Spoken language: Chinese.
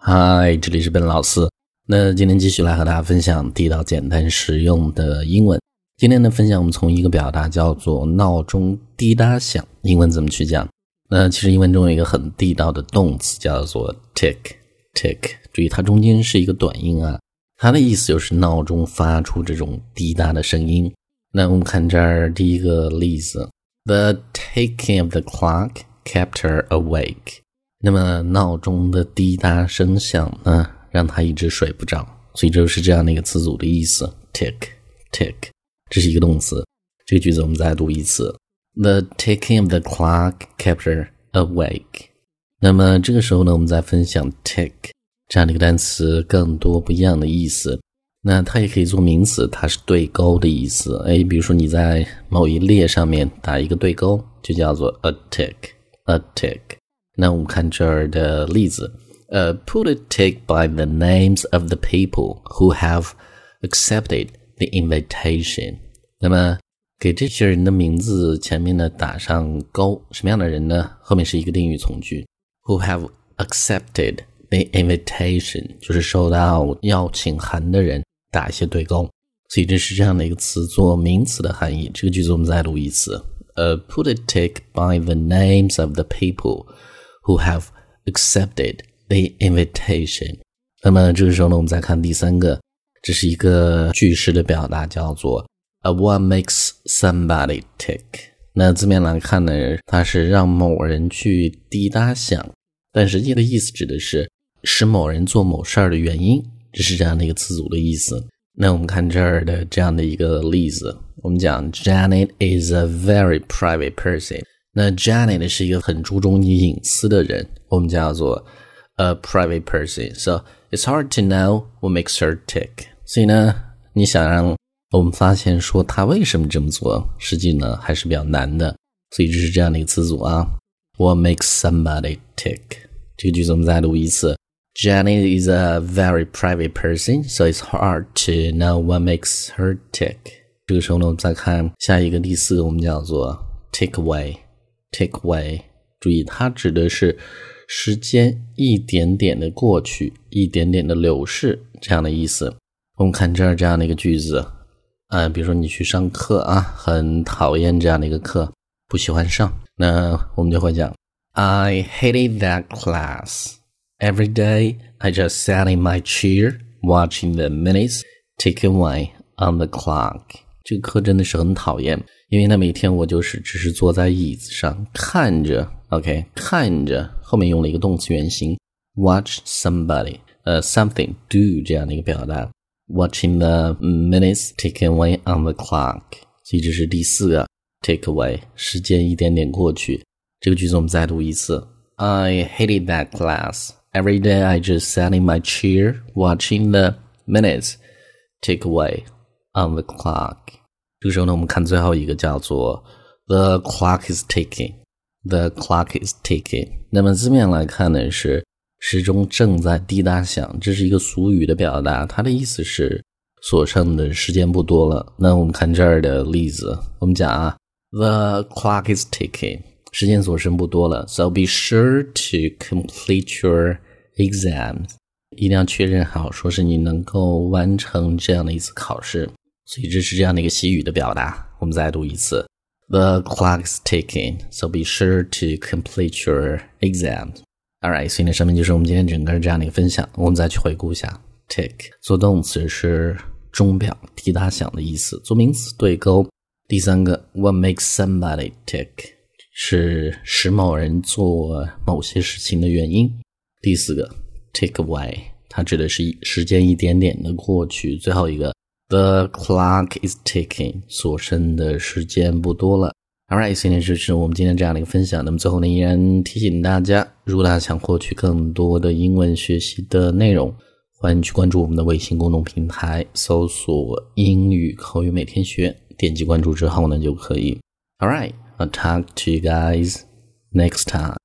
嗨，这里是笨老师。那今天继续来和大家分享地道、简单、实用的英文。今天的分享，我们从一个表达叫做“闹钟滴答响”，英文怎么去讲？那其实英文中有一个很地道的动词叫做 “tick tick”，注意它中间是一个短音啊，它的意思就是闹钟发出这种滴答的声音。那我们看这儿第一个例子：“The ticking of the clock kept her awake。”那么闹钟的滴答声响呢，让他一直睡不着，所以就是这样的一个词组的意思。tick tick，这是一个动词。这个句子我们再读一次：The ticking of the clock kept her awake。那么这个时候呢，我们再分享 tick 这样的一个单词更多不一样的意思。那它也可以做名词，它是对勾的意思。哎，比如说你在某一列上面打一个对勾，就叫做 a tick，a tick。那我们看这儿的例子，呃，put a tick by the names of the people who have accepted the invitation。那么给这些人的名字前面呢打上勾，什么样的人呢？后面是一个定语从句，who have accepted the invitation，就是收到邀请函的人，打一些对勾。所以这是这样的一个词做名词的含义。这个句子我们再读一次，呃，put a tick by the names of the people。 Who have accepted the invitation。那么这个时候呢，我们再看第三个，这是一个句式的表达，叫做 a one makes somebody tick。那字面来看呢，它是让某人去滴答响，但实际的意思指的是使某人做某事儿的原因，这是这样的一个词组的意思。那我们看这儿的这样的一个例子，我们讲 Janet is a very private person。那 Janet 是一个很注重隐私的人，我们叫做 a private person。So it's hard to know what makes her tick。所以呢，你想让我们发现说她为什么这么做，实际呢还是比较难的。所以这是这样的一个词组啊，What makes somebody tick？这个句子我们再读一次。Janet is a very private person, so it's hard to know what makes her tick。这个时候呢，我们再看下一个第四个，我们叫做 take away。Take away，注意，它指的是时间一点点的过去，一点点的流逝这样的意思。我们看这儿这样的一个句子，呃，比如说你去上课啊，很讨厌这样的一个课，不喜欢上，那我们就会讲，I hated that class. Every day I just sat in my chair watching the minutes tick away on the clock. 这个课真的是很讨厌。因为呢，每天我就是只是坐在椅子上看着，OK，看着后面用了一个动词原形，watch somebody，呃，something do 这样的一个表达，watching the minutes take away on the clock，所以这是第四个 take away，时间一点点过去。这个句子我们再读一次，I hated that class. Every day I just sat in my chair watching the minutes take away on the clock. 这个时候呢，我们看最后一个叫做 "The clock is ticking." The clock is ticking. 那么字面来看呢，是时钟正在滴答响，这是一个俗语的表达，它的意思是所剩的时间不多了。那我们看这儿的例子，我们讲啊，The clock is ticking. 时间所剩不多了，So be sure to complete your exams. 一定要确认好，说是你能够完成这样的一次考试。所以这是这样的一个习语的表达，我们再读一次：The clock's ticking, so be sure to complete your exam. All right，所以呢，上面就是我们今天整个这样的一个分享。我们再去回顾一下：tick 做动词是钟表滴答响的意思，做名词对勾。第三个，What makes somebody tick 是使某人做某些事情的原因。第四个，Take away 它指的是时间一点点的过去。最后一个。The clock is ticking，所剩的时间不多了。All right，今天就是我们今天这样的一个分享。那么最后呢，依然提醒大家，如果大家想获取更多的英文学习的内容，欢迎去关注我们的微信公众平台，搜索“英语口语每天学”，点击关注之后呢，就可以。All right，I'll talk to you guys next time.